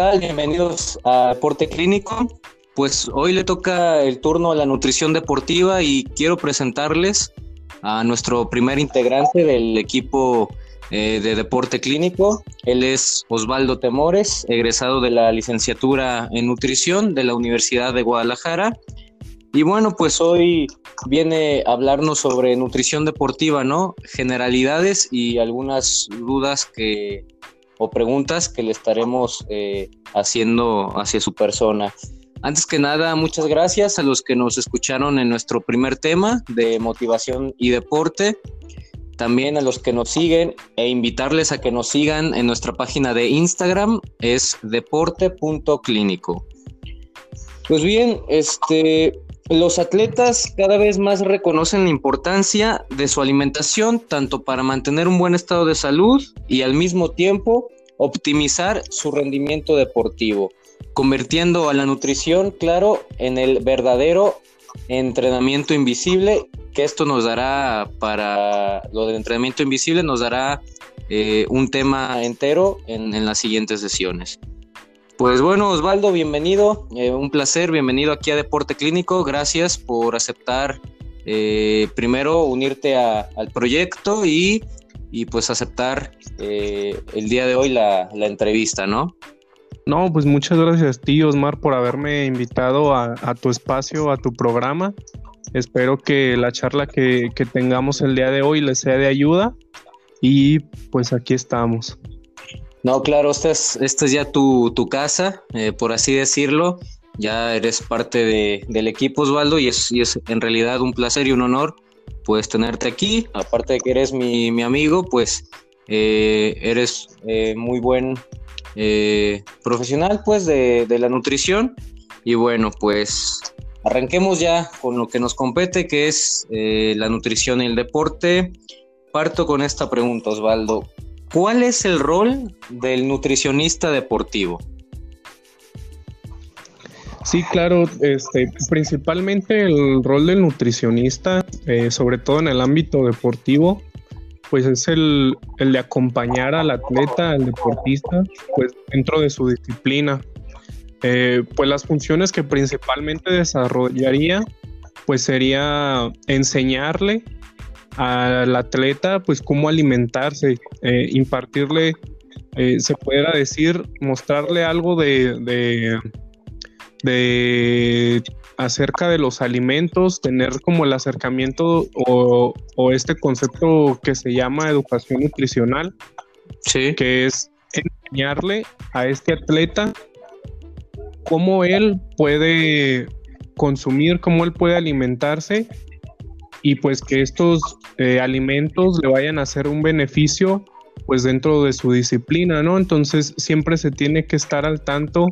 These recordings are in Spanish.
tal? Bienvenidos a Deporte Clínico. Pues hoy le toca el turno a la nutrición deportiva y quiero presentarles a nuestro primer integrante del equipo eh, de deporte clínico. Él es Osvaldo Temores, egresado de la licenciatura en nutrición de la Universidad de Guadalajara. Y bueno, pues hoy viene a hablarnos sobre nutrición deportiva, ¿no? Generalidades y algunas dudas que o preguntas que le estaremos eh, haciendo hacia su persona. Antes que nada, muchas gracias a los que nos escucharon en nuestro primer tema de motivación y deporte. También a los que nos siguen e invitarles a que nos sigan en nuestra página de Instagram es deporte.clínico. Pues bien, este, los atletas cada vez más reconocen la importancia de su alimentación tanto para mantener un buen estado de salud y al mismo tiempo optimizar su rendimiento deportivo, convirtiendo a la nutrición, claro, en el verdadero entrenamiento invisible, que esto nos dará para lo del entrenamiento invisible, nos dará eh, un tema entero en, las siguientes sesiones. Pues bueno, Osvaldo, bienvenido, eh, un placer, bienvenido aquí a Deporte Clínico, gracias por aceptar eh, primero unirte al proyecto y y pues aceptar eh, el día de hoy la, entrevista, ¿no? No, pues muchas gracias a ti, Osmar, por haberme invitado a, tu espacio, a tu programa. Espero que la charla que, tengamos el día de hoy les sea de ayuda y pues aquí estamos. No, claro, esta es, esta es ya tu, casa, eh, por así decirlo. Ya eres parte del equipo, Osvaldo, y es, y es en realidad un placer y un honor pues tenerte aquí. Aparte de que eres mi, amigo, pues eh, eres eh, muy buen eh, profesional pues de, la nutrición. Y bueno, pues arranquemos ya con lo que nos compete, que es la nutrición y el deporte. Parto con esta pregunta, Osvaldo. ¿Cuál es el rol del nutricionista deportivo? Sí, claro, este, principalmente el rol del nutricionista, eh, sobre todo en el ámbito deportivo, pues es el, de acompañar al atleta, al deportista, pues dentro de su disciplina. Eh, pues las funciones que principalmente desarrollaría, pues sería enseñarle al atleta, pues cómo alimentarse, eh, impartirle, se pudiera decir, mostrarle algo de de acerca de los alimentos, tener como el acercamiento o, este concepto que se llama educación nutricional, que es enseñarle a este atleta cómo él puede consumir, cómo él puede alimentarse y pues que estos eh, alimentos le vayan a hacer un beneficio pues dentro de su disciplina, ¿no? Entonces siempre se tiene que estar al tanto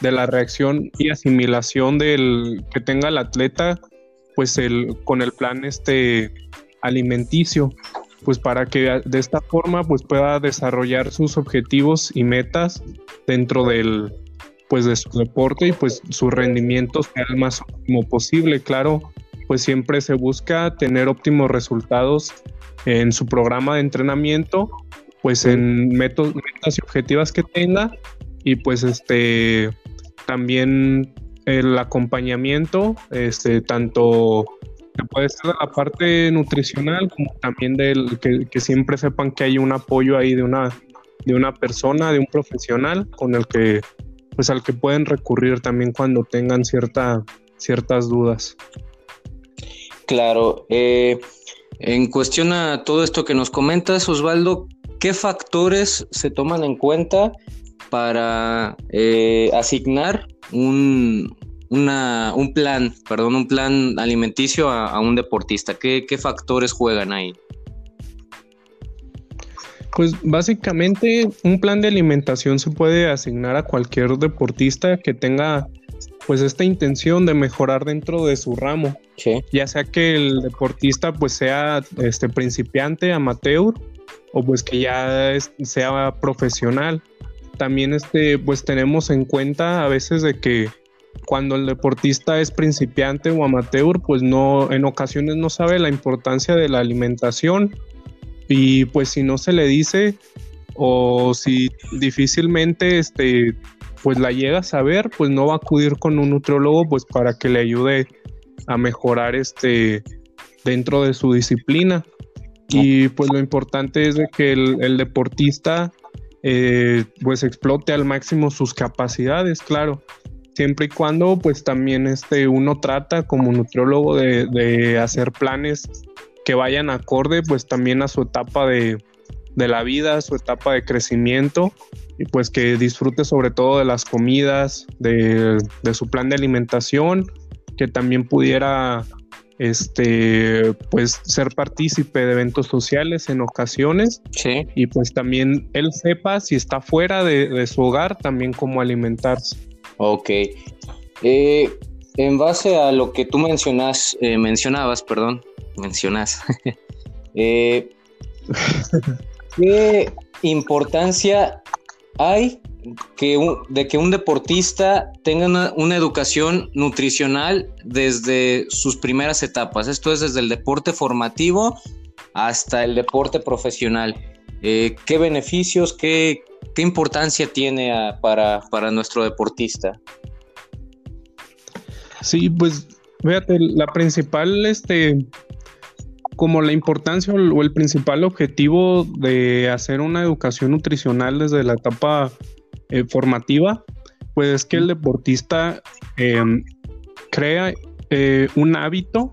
de la reacción y asimilación del que tenga el atleta, pues el, con el plan este alimenticio, pues para que de esta forma pues pueda desarrollar sus objetivos y metas dentro del pues de su deporte y pues su rendimiento sea el más óptimo posible, claro, pues siempre se busca tener óptimos resultados en su programa de entrenamiento, pues en metas y objetivas que tenga y pues este también el acompañamiento, este, tanto que puede ser de la parte nutricional como también del que, siempre sepan que hay un apoyo ahí de una, de una persona, de un profesional con el que pues al que pueden recurrir también cuando tengan cierta, ciertas dudas. Claro, eh, en cuestión a todo esto que nos comentas, Osvaldo, ¿qué factores se toman en cuenta para eh, asignar un, un plan, perdón, un plan alimenticio a, un deportista? ¿Qué, factores juegan ahí? Pues básicamente un plan de alimentación se puede asignar a cualquier deportista que tenga pues esta intención de mejorar dentro de su ramo. Ya sea que el deportista pues sea este principiante, amateur o pues que ya sea profesional. También este, pues tenemos en cuenta a veces de que cuando el deportista es principiante o amateur, pues no, en ocasiones no sabe la importancia de la alimentación. Y pues si no se le dice o si difícilmente este, pues la llega a saber, pues no va a acudir con un nutriólogo pues para que le ayude a mejorar este dentro de su disciplina. Y pues lo importante es de que el, deportista eh, pues explote al máximo sus capacidades, claro. Siempre y cuando pues también este, uno trata como nutriólogo de, de hacer planes que vayan acorde pues también a su etapa de, de la vida, su etapa de crecimiento y pues que disfrute sobre todo de las comidas, de, su plan de alimentación, que también pudiera este pues ser partícipe de eventos sociales en ocasiones sí. y pues también él sepa si está fuera de, su hogar también cómo alimentarse. Ok. Eh, en base a lo que tú mencionas, eh, mencionabas, perdón, mencionas, eh, ¿qué importancia hay que de que un deportista tenga una, educación nutricional desde sus primeras etapas. Esto es desde el deporte formativo hasta el deporte profesional. Eh, ¿Qué beneficios, qué, qué importancia tiene para, para, nuestro deportista? Sí, pues fíjate, la principal este, como la importancia o el principal objetivo de hacer una educación nutricional desde la etapa eh, formativa, pues es que el deportista em, crea eh, un hábito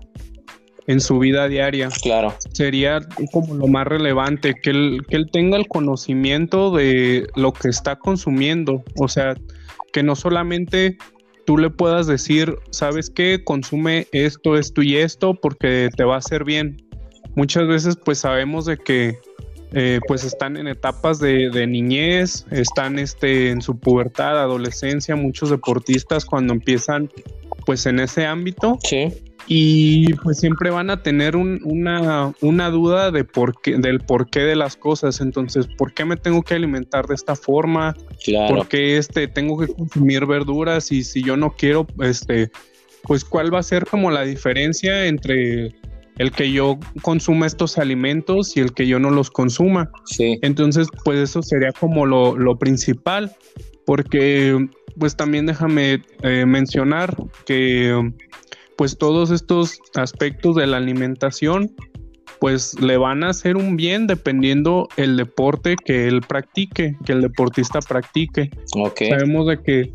en su vida diaria. Claro. Sería como lo más relevante, que él, que él tenga el conocimiento de lo que está consumiendo. O sea, que no solamente tú le puedas decir, ¿sabes qué? Consume esto, esto y esto porque te va a hacer bien muchas veces pues sabemos de que eh, pues están en etapas de, niñez, están este, en su pubertad, adolescencia, muchos deportistas cuando empiezan pues en ese ámbito. Sí. Y pues siempre van a tener una, una, duda de por qué, del porqué de las cosas. Entonces, ¿por qué me tengo que alimentar de esta forma? Claro. ¿Por qué este, tengo que consumir verduras? Y si yo no quiero, este, pues cuál va a ser como la diferencia entre el que yo consuma estos alimentos y el que yo no los consuma. Sí. Entonces, pues eso sería como lo, principal, porque pues también déjame eh, mencionar que pues todos estos aspectos de la alimentación pues le van a hacer un bien dependiendo el deporte que él practique, que el deportista practique. Okay. Sabemos de que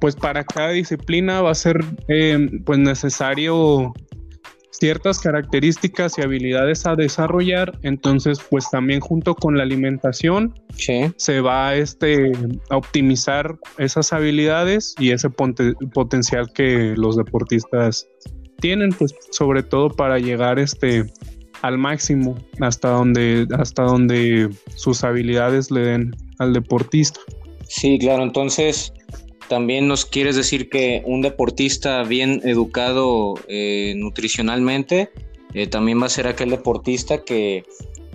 pues para cada disciplina va a ser eh, pues necesario ciertas características y habilidades a desarrollar, entonces pues también junto con la alimentación se va este, a optimizar esas habilidades y ese potencial que los deportistas tienen, pues sobre todo para llegar este, al máximo hasta donde, hasta donde sus habilidades le den al deportista. Sí, claro, entonces también nos quieres decir que un deportista bien educado eh, nutricionalmente eh, también va a ser aquel deportista que,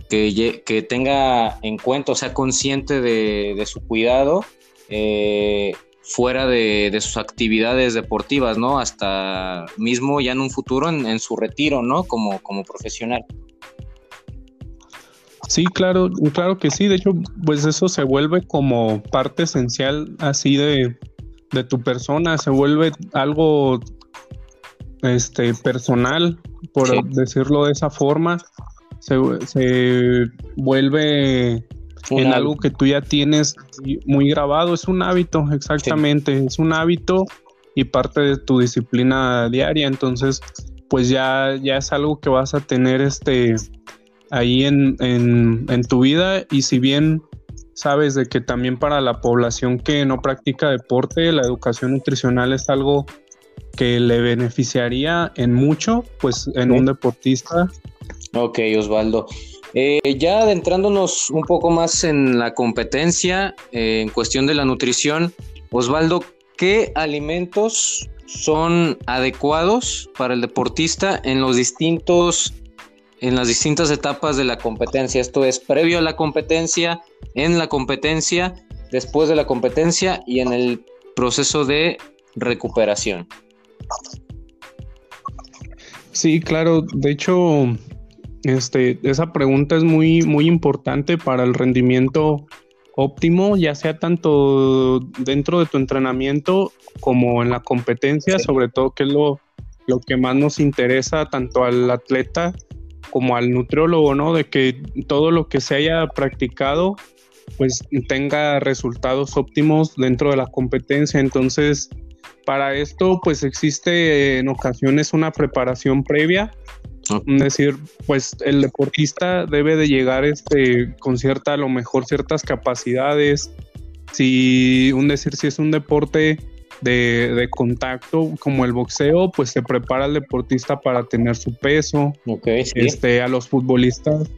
que, tenga en cuenta, o sea, consciente de, su cuidado eh, fuera de, sus actividades deportivas, ¿no? Hasta mismo ya en un futuro en, su retiro, ¿no? Como, como profesional. Sí, claro, claro que sí. De hecho, pues eso se vuelve como parte esencial así de, de tu persona, se vuelve algo este personal, por decirlo de esa forma, se, vuelve en algo que tú ya tienes muy grabado, es un hábito, exactamente, es un hábito y parte de tu disciplina diaria, entonces pues ya, ya es algo que vas a tener este ahí en, en, en tu vida y si bien sabes de que también para la población que no practica deporte, la educación nutricional es algo que le beneficiaría en mucho, pues en un deportista. Ok, Osvaldo. Eh, ya adentrándonos un poco más en la competencia, eh, en cuestión de la nutrición, Osvaldo, ¿qué alimentos son adecuados para el deportista en los distintos en las distintas etapas de la competencia. Esto es previo a la competencia, en la competencia, después de la competencia y en el proceso de recuperación. Sí, claro. De hecho, este, esa pregunta es muy, muy importante para el rendimiento óptimo, ya sea tanto dentro de tu entrenamiento como en la competencia, sobre todo que es lo, lo que más nos interesa tanto al atleta como al nutriólogo, ¿no? De que todo lo que se haya practicado pues tenga resultados óptimos dentro de la competencia. Entonces, para esto pues existe en ocasiones una preparación previa. Es decir, pues el deportista debe de llegar este, con cierta, a lo mejor ciertas capacidades. Si, un decir, si es un deporte de, contacto como el boxeo, pues se prepara el deportista para tener su peso. Este, a los futbolistas,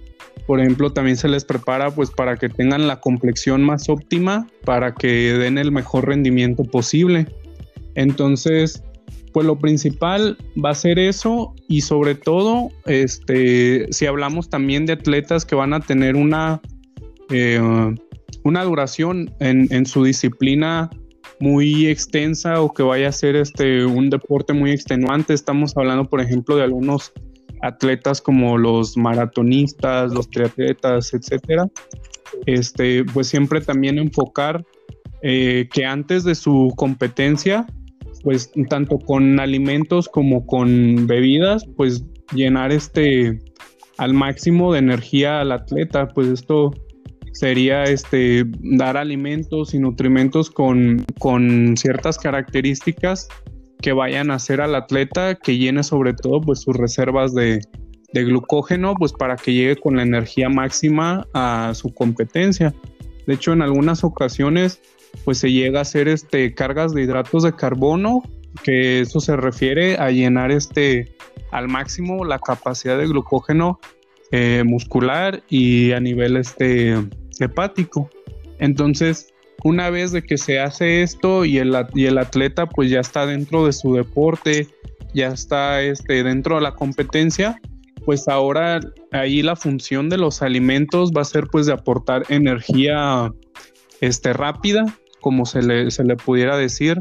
por ejemplo, también se les prepara pues para que tengan la complexión más óptima, para que den el mejor rendimiento posible. Entonces, pues lo principal va a ser eso y sobre todo, este, si hablamos también de atletas que van a tener una, eh, una duración en, en su disciplina muy extensa o que vaya a ser este un deporte muy extenuante. Estamos hablando, por ejemplo, de algunos atletas como los maratonistas, los triatletas, etcétera. Este, pues siempre también enfocar eh, que antes de su competencia, pues tanto con alimentos como con bebidas, pues llenar este al máximo de energía al atleta, pues esto sería este, dar alimentos y nutrimentos con, ciertas características que vayan a hacer al atleta que llene sobre todo pues sus reservas de, glucógeno pues para que llegue con la energía máxima a su competencia. De hecho en algunas ocasiones pues se llega a hacer este cargas de hidratos de carbono que eso se refiere a llenar este al máximo la capacidad de glucógeno eh, muscular y a nivel este hepático. Entonces, una vez de que se hace esto y el, y el atleta pues ya está dentro de su deporte, ya está este, dentro de la competencia, pues ahora ahí la función de los alimentos va a ser pues de aportar energía este, rápida, como se le, se le pudiera decir.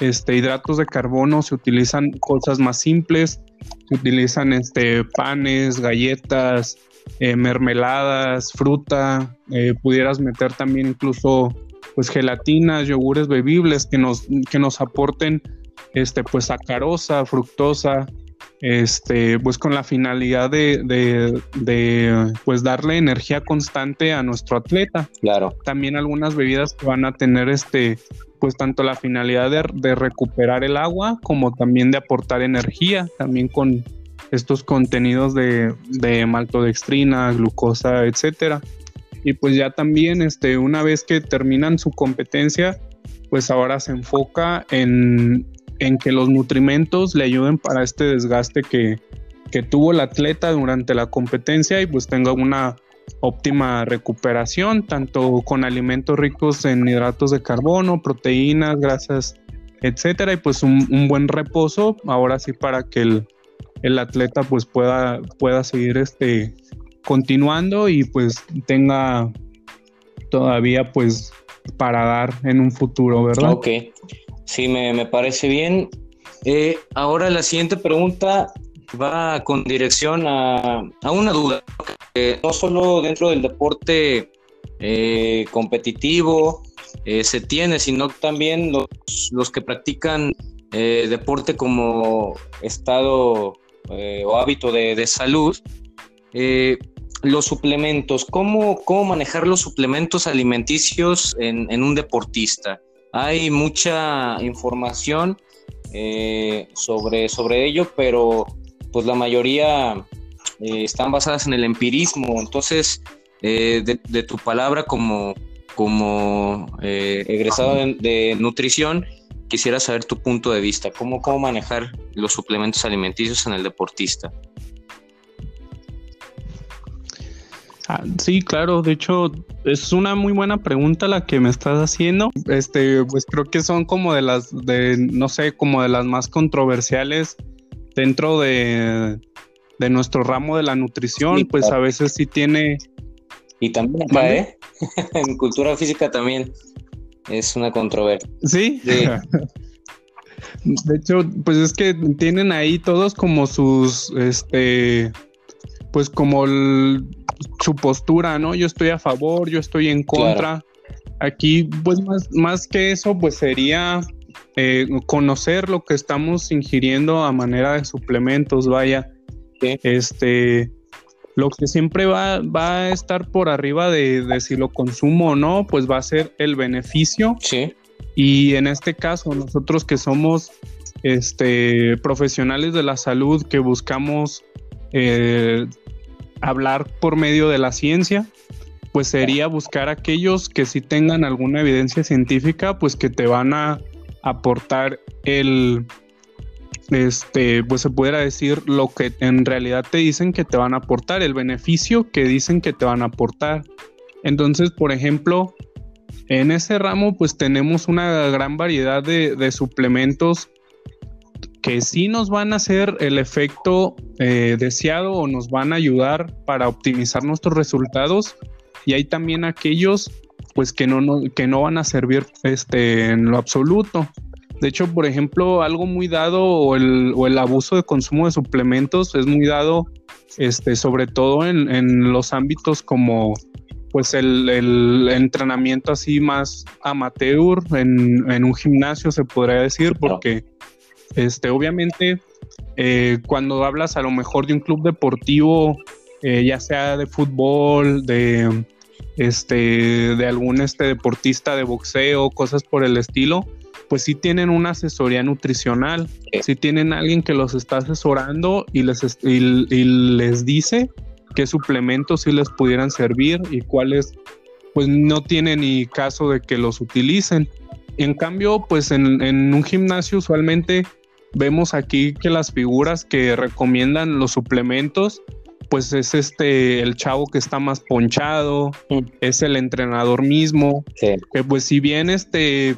Este, hidratos de carbono se utilizan cosas más simples, se utilizan este, panes, galletas, eh, mermeladas, fruta, eh, pudieras meter también incluso pues gelatinas, yogures bebibles que nos, que nos aporten este pues sacarosa, fructosa, este pues con la finalidad de, de, pues darle energía constante a nuestro atleta. Claro. También algunas bebidas que van a tener este pues tanto la finalidad de, de recuperar el agua como también de aportar energía, también con estos contenidos de, maltodextrina, glucosa, etcétera. Y pues ya también, este, una vez que terminan su competencia, pues ahora se enfoca en, que los nutrimentos le ayuden para este desgaste que, que tuvo el atleta durante la competencia y pues tenga una óptima recuperación, tanto con alimentos ricos en hidratos de carbono, proteínas, grasas, etcétera, y pues un, un buen reposo, ahora sí para que el, el atleta pues pueda, pueda seguir este, continuando y pues tenga todavía pues para dar en un futuro, ¿verdad? Ok, sí, me, parece bien. Eh, ahora la siguiente pregunta va con dirección a, una duda, no solo dentro del deporte eh, competitivo eh, se tiene, sino también los, los que practican deporte como estado eh, o hábito de, salud, eh, los suplementos, ¿cómo, ¿cómo, manejar los suplementos alimenticios en, un deportista? Hay mucha información eh, sobre, sobre ello, pero pues la mayoría están basadas en el empirismo. Entonces, de, tu palabra como, como egresado de nutrición, quisiera saber tu punto de vista, cómo, cómo manejar los suplementos alimenticios en el deportista. Ah, sí, claro, de hecho es una muy buena pregunta la que me estás haciendo. Este, pues creo que son como de las de no sé, como de las más controversiales dentro de, de nuestro ramo de la nutrición, pues a veces sí tiene y también acá, ¿eh? en cultura física también es una controversia. ¿Sí? De hecho, pues es que tienen ahí todos como sus, este, pues como su postura, ¿no? Yo estoy a favor, yo estoy en contra. aquí, pues más, más que eso, pues sería eh, conocer lo que estamos ingiriendo a manera de suplementos, vaya. Este, lo que siempre va, va, a estar por arriba de, de, si lo consumo o no, pues va a ser el beneficio. Sí. Y en este caso, nosotros que somos este, profesionales de la salud, que buscamos eh, hablar por medio de la ciencia, pues sería buscar aquellos que sí tengan alguna evidencia científica, pues que te van a aportar el, este, pues se pudiera decir lo que en realidad te dicen que te van a aportar, el beneficio que dicen que te van a aportar. Entonces, por ejemplo, en ese ramo, pues tenemos una gran variedad de, suplementos que sí nos van a hacer el efecto eh, deseado o nos van a ayudar para optimizar nuestros resultados y hay también aquellos pues que no, que no van a servir este, en lo absoluto. De hecho, por ejemplo, algo muy dado o el, o el abuso de consumo de suplementos es muy dado este, sobre todo en, en los ámbitos como pues el, el, entrenamiento así más amateur en, en, un gimnasio se podría decir porque este, obviamente, eh, cuando hablas a lo mejor de un club deportivo, eh, ya sea de fútbol, de este, de algún este deportista de boxeo, cosas por el estilo, pues sí tienen una asesoría nutricional, sí. Tienen alguien que los está asesorando y les, y, les dice qué suplementos sí les pudieran servir y cuáles pues no tienen ni caso de que los utilicen. En cambio, pues en, en un gimnasio usualmente Vemos aquí que las figuras que recomiendan los suplementos, pues es este el chavo que está más ponchado, es el entrenador mismo, que pues si bien este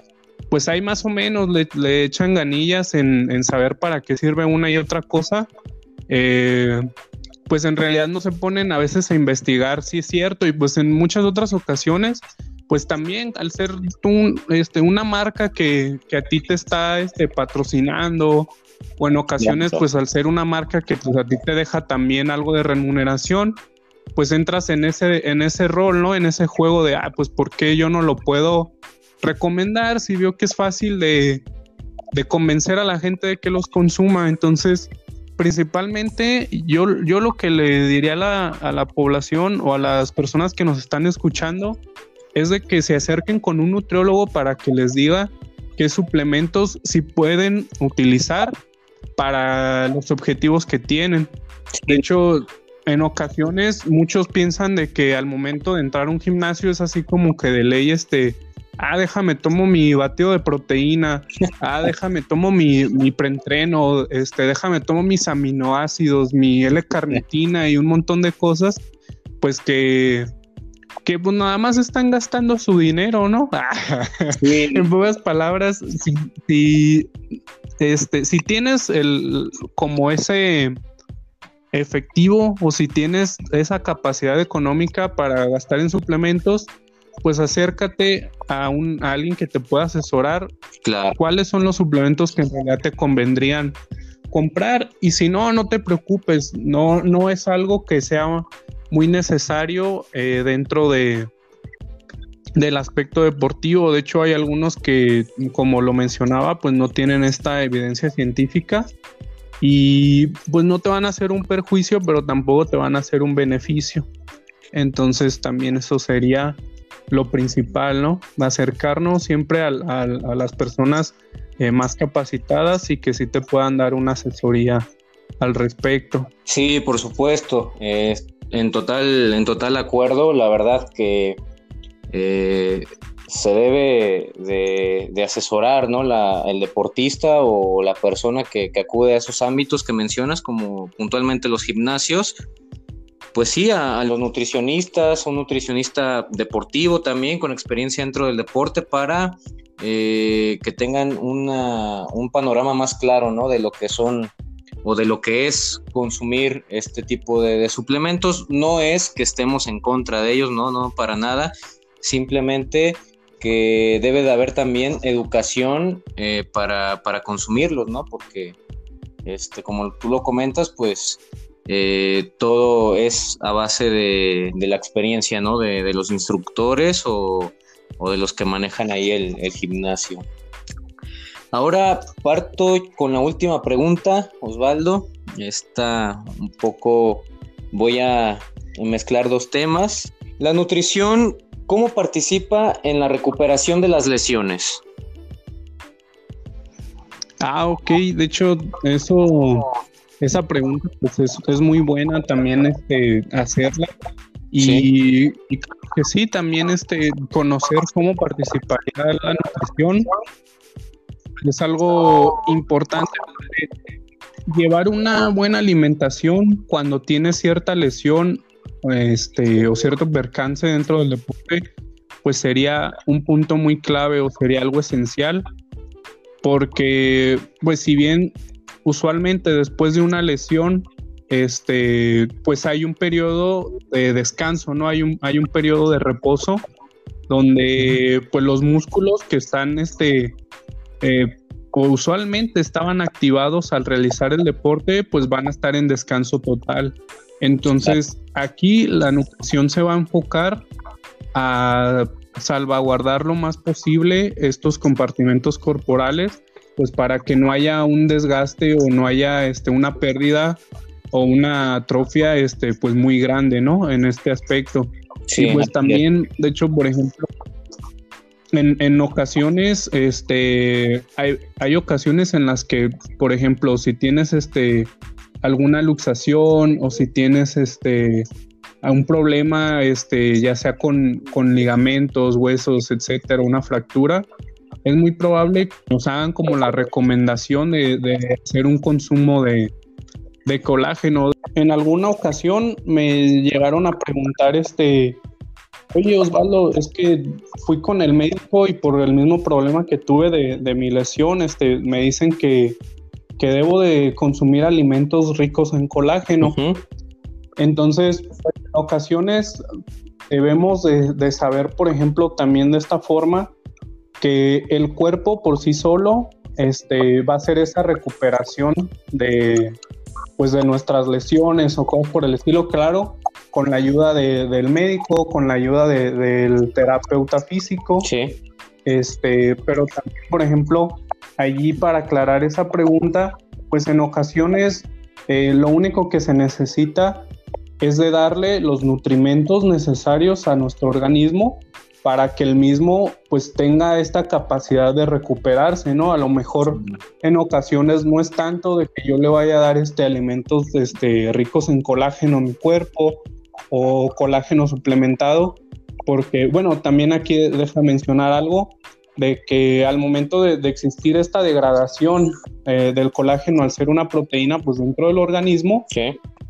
pues hay más o menos le, echan ganillas en, saber para qué sirve una y otra cosa, eh, pues en realidad no se ponen a veces a investigar si es cierto y pues en muchas otras ocasiones pues también al ser este, una marca que, a ti te está este, patrocinando, o en ocasiones, pues al ser una marca que pues, a ti te deja también algo de remuneración, pues entras en ese, en ese rol, ¿no? En ese juego de, ah, pues ¿por qué yo no lo puedo recomendar si veo que es fácil de, convencer a la gente de que los consuma? Entonces, principalmente yo, yo lo que le diría a la, a la población o a las personas que nos están escuchando, es de que se acerquen con un nutriólogo para que les diga qué suplementos si pueden utilizar para los objetivos que tienen. De hecho, en ocasiones muchos piensan de que al momento de entrar a un gimnasio es así como que de ley este, ah, déjame tomo mi batido de proteína, ah, déjame tomo mi, mi preentreno, este, déjame tomo mis aminoácidos, mi L-carnitina y un montón de cosas, pues que que pues nada más están gastando su dinero, ¿no? en pocas palabras, si, este, si tienes el como ese efectivo o si tienes esa capacidad económica para gastar en suplementos, pues acércate a, un, a alguien que te pueda asesorar claro. cuáles son los suplementos que en realidad te convendrían comprar y si no, no te preocupes, no, no es algo que sea muy necesario eh, dentro de del aspecto deportivo. De hecho, hay algunos que, como lo mencionaba, pues no tienen esta evidencia científica y pues no te van a hacer un perjuicio, pero tampoco te van a hacer un beneficio. Entonces también eso sería lo principal, ¿no? Acercarnos siempre a, las personas eh, más capacitadas y que sí te puedan dar una asesoría al respecto. Sí, por supuesto en total, en total acuerdo. La verdad que eh, se debe de, asesorar ¿no? el deportista o la persona que, acude a esos ámbitos que mencionas, como puntualmente los gimnasios. Pues sí, a, los nutricionistas, un nutricionista deportivo también con experiencia dentro del deporte para eh, que tengan un panorama más claro ¿no? de lo que son o de lo que es consumir este tipo de, suplementos. No es que estemos en contra de ellos, no, no, para nada. Simplemente que debe de haber también educación eh, para, consumirlos, ¿no? Porque, este, como tú lo comentas, pues eh, todo es a base de, la experiencia, ¿no? De, los instructores o de los que manejan ahí el, el gimnasio. Ahora parto con la última pregunta, Osvaldo. Está un poco, voy a mezclar dos temas. La nutrición, ¿cómo participa en la recuperación de las lesiones? Ah, ok. De hecho, eso, esa pregunta pues es, muy buena también este, hacerla. Y, que sí, también este, conocer cómo participaría la nutrición es algo importante. Llevar una buena alimentación cuando tienes cierta lesión este, o cierto percance dentro del deporte, pues sería un punto muy clave o sería algo esencial, porque pues si bien usualmente después de una lesión, este, pues hay un periodo de descanso, ¿no? Hay un, hay un periodo de reposo donde pues los músculos que están este, eh, usualmente estaban activados al realizar el deporte, pues van a estar en descanso total. Entonces, aquí la nutrición se va a enfocar a salvaguardar lo más posible estos compartimentos corporales, pues para que no haya un desgaste o no haya este, una pérdida o una atrofia este, pues muy grande, ¿no? En este aspecto. Sí, y pues también, de hecho, por ejemplo, en, ocasiones, este, hay, hay, ocasiones en las que, por ejemplo, si tienes este, alguna luxación o si tienes este, un problema, este, ya sea con, con ligamentos, huesos, etcétera, una fractura, es muy probable que nos hagan como la recomendación de, de hacer un consumo de, de colágeno. En alguna ocasión me llegaron a preguntar este Oye, Osvaldo, es que fui con el médico y por el mismo problema que tuve de, mi lesión, este, me dicen que, debo de consumir alimentos ricos en colágeno. Entonces, en ocasiones debemos de, saber, por ejemplo, también de esta forma, que el cuerpo por sí solo este, va a hacer esa recuperación de, pues, de nuestras lesiones o cosas por el estilo. Claro, con la ayuda del médico, con la ayuda del terapeuta físico. Sí. Este, pero también, por ejemplo, allí para aclarar esa pregunta, pues en ocasiones eh, lo único que se necesita es de darle los nutrimentos necesarios a nuestro organismo para que el mismo pues tenga esta capacidad de recuperarse, ¿no? A lo mejor en ocasiones no es tanto de que yo le vaya a dar este alimentos este, ricos en colágeno a mi cuerpo o colágeno suplementado, porque bueno, también aquí deja mencionar algo de que al momento de, existir esta degradación eh, del colágeno al ser una proteína pues dentro del organismo,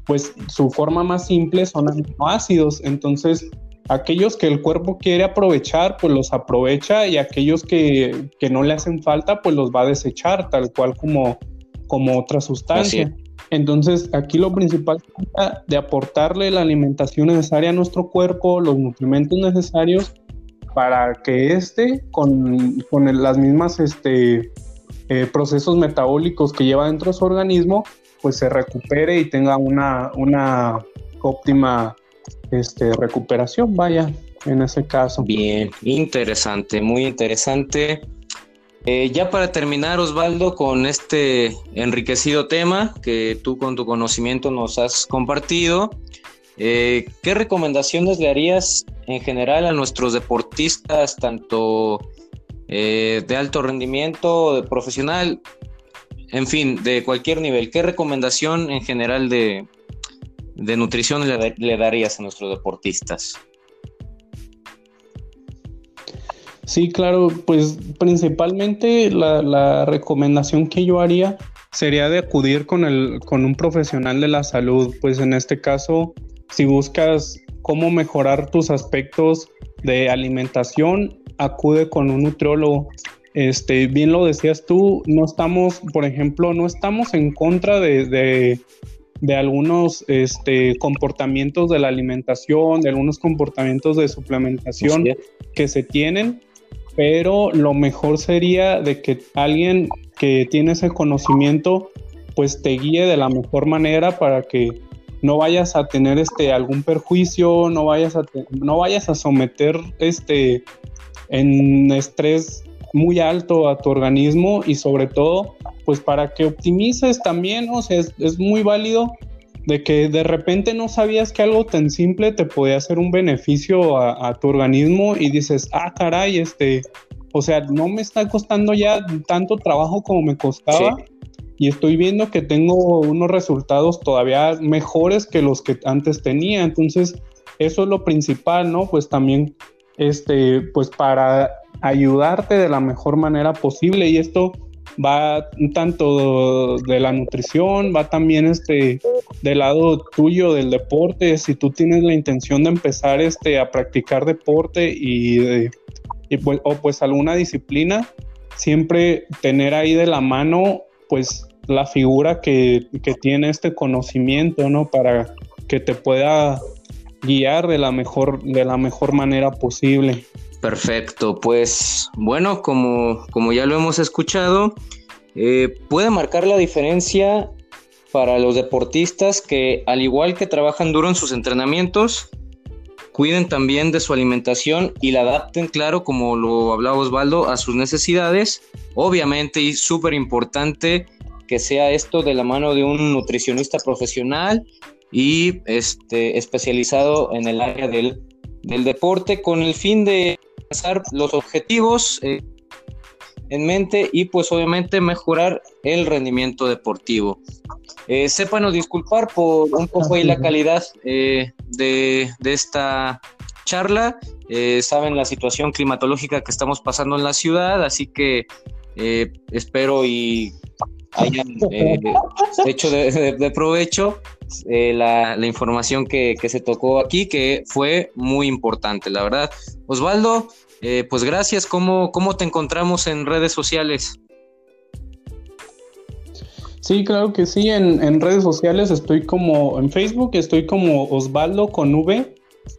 pues su forma más simple son aminoácidos, entonces aquellos que el cuerpo quiere aprovechar, pues los aprovecha y aquellos que, que, no le hacen falta, pues los va a desechar, tal cual como, como otra sustancia. Entonces, aquí lo principal de aportarle la alimentación necesaria a nuestro cuerpo, los nutrimentos necesarios para que éste, con, con las mismas este, eh, procesos metabólicos que lleva dentro de su organismo, pues se recupere y tenga una, una óptima este, recuperación, vaya, en ese caso. Bien, interesante, muy interesante. Eh, ya para terminar, Osvaldo, con este enriquecido tema que tú con tu conocimiento nos has compartido, eh, ¿qué recomendaciones le harías en general a nuestros deportistas, tanto eh, de alto rendimiento, de profesional, en fin, de cualquier nivel? ¿Qué recomendación en general de, nutrición le darías a nuestros deportistas? Sí, claro, pues principalmente la, recomendación que yo haría sería de acudir con, el, con un profesional de la salud, pues en este caso, si buscas cómo mejorar tus aspectos de alimentación, acude con un nutriólogo. Este, bien lo decías tú, no estamos, por ejemplo, no estamos en contra de, de, algunos este, comportamientos de la alimentación, de algunos comportamientos de suplementación que se tienen, pero lo mejor sería de que alguien que tiene ese conocimiento pues te guíe de la mejor manera para que no vayas a tener este algún perjuicio, no vayas a no vayas a someter este en estrés muy alto a tu organismo y sobre todo, pues para que optimices también, o sea, es, muy válido de que de repente no sabías que algo tan simple te podía hacer un beneficio a, tu organismo y dices, ah, caray, este, o sea, no me está costando ya tanto trabajo como me costaba. Y estoy viendo que tengo unos resultados todavía mejores que los que antes tenía. Entonces, eso es lo principal, ¿no? Pues también, este, pues para ayudarte de la mejor manera posible y esto va tanto de la nutrición, va también este del lado tuyo del deporte, si tú tienes la intención de empezar este a practicar deporte y, pues, o pues alguna disciplina, siempre tener ahí de la mano pues la figura que, que tiene este conocimiento, ¿no? Para que te pueda guiar de la mejor, de la mejor manera posible. Perfecto, pues bueno, como, como ya lo hemos escuchado, eh, puede marcar la diferencia para los deportistas que al igual que trabajan duro en sus entrenamientos, cuiden también de su alimentación y la adapten, claro, como lo hablaba Osvaldo, a sus necesidades. Obviamente y súper importante que sea esto de la mano de un nutricionista profesional y este, especializado en el área del, del deporte con el fin de los objetivos eh, en mente y pues obviamente mejorar el rendimiento deportivo. Eh, sépanos disculpar por un poco ahí la calidad eh, de, de, esta charla. Eh, saben la situación climatológica que estamos pasando en la ciudad, así que espero y hayan hecho de, provecho la, la, información que, que, se tocó aquí, que fue muy importante, la verdad. Osvaldo, eh, pues gracias. ¿Cómo, ¿Cómo te encontramos en redes sociales? Sí, claro que sí. En, redes sociales estoy como en Facebook, estoy como Osvaldo con V,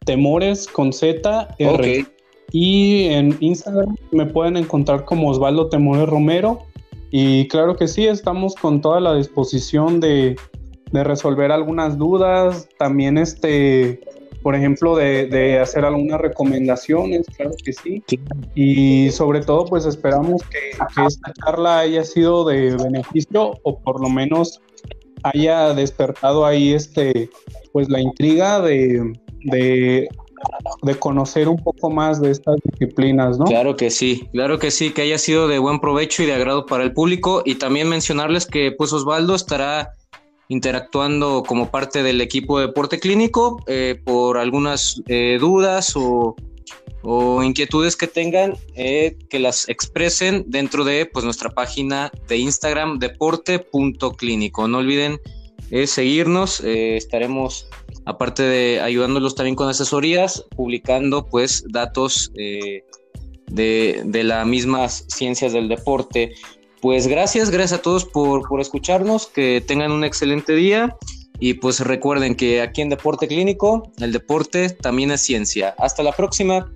Temores con Z, R. Y en Instagram me pueden encontrar como Osvaldo Temores Romero. Y claro que sí, estamos con toda la disposición de, de resolver algunas dudas. También este por ejemplo, de, hacer algunas recomendaciones, claro que sí. Y sobre todo, pues esperamos que, esta charla haya sido de beneficio o por lo menos haya despertado ahí este, pues la intriga de, de, de, conocer un poco más de estas disciplinas, ¿no? Claro que sí, claro que sí, que haya sido de buen provecho y de agrado para el público y también mencionarles que pues Osvaldo estará interactuando como parte del equipo de deporte clínico eh, por algunas eh, dudas o, inquietudes que tengan, eh, que las expresen dentro de pues, nuestra página de Instagram deporte.clínico. No olviden seguirnos, estaremos, aparte de ayudándolos también con asesorías, publicando pues datos de, de las mismas ciencias del deporte. Pues gracias, gracias a todos por, escucharnos, que tengan un excelente día y pues recuerden que aquí en Deporte Clínico el deporte también es ciencia. Hasta la próxima.